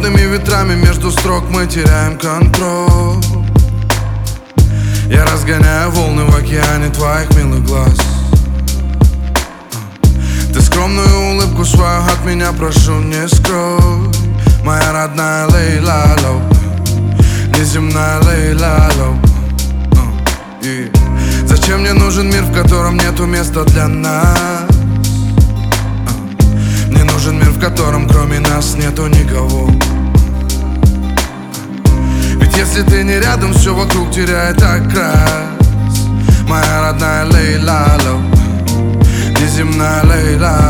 Свободными ветрами между строк мы теряем контроль. Я разгоняю волны в океане твоих милых глаз. Ты скромную улыбку свою от меня прошу не скрой. Моя родная Лейла Лоу. Неземная Лейла Лоу. И Зачем мне нужен мир, в котором нету места для нас? Мне нужен мир, в котором кроме нас нету никого если ты не рядом, все вокруг теряет окрас. Моя родная Лейла Лоу Неземная Лейла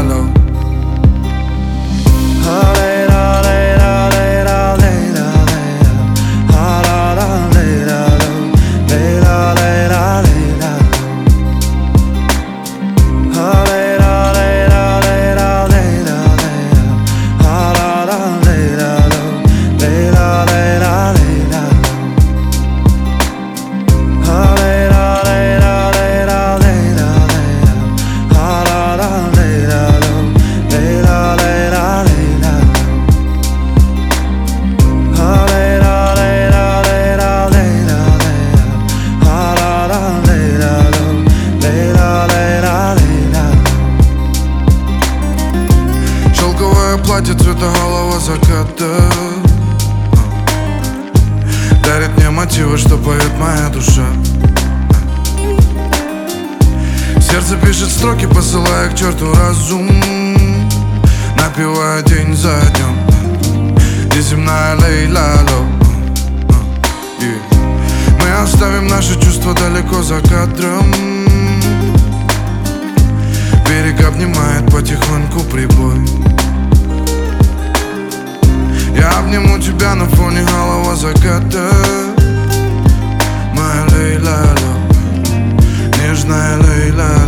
Шелковое платье цвета голого заката. Дарит мне мотивы, что поет моя душа. Сердце пишет строки, посылая к черту разум. Напивая день за днем Неземная лейла ло Мы оставим наши чувства далеко за кадром. Берег обнимает потихоньку прибой обниму тебя на фоне голого заката. Моя Лейла. Нежная Лейла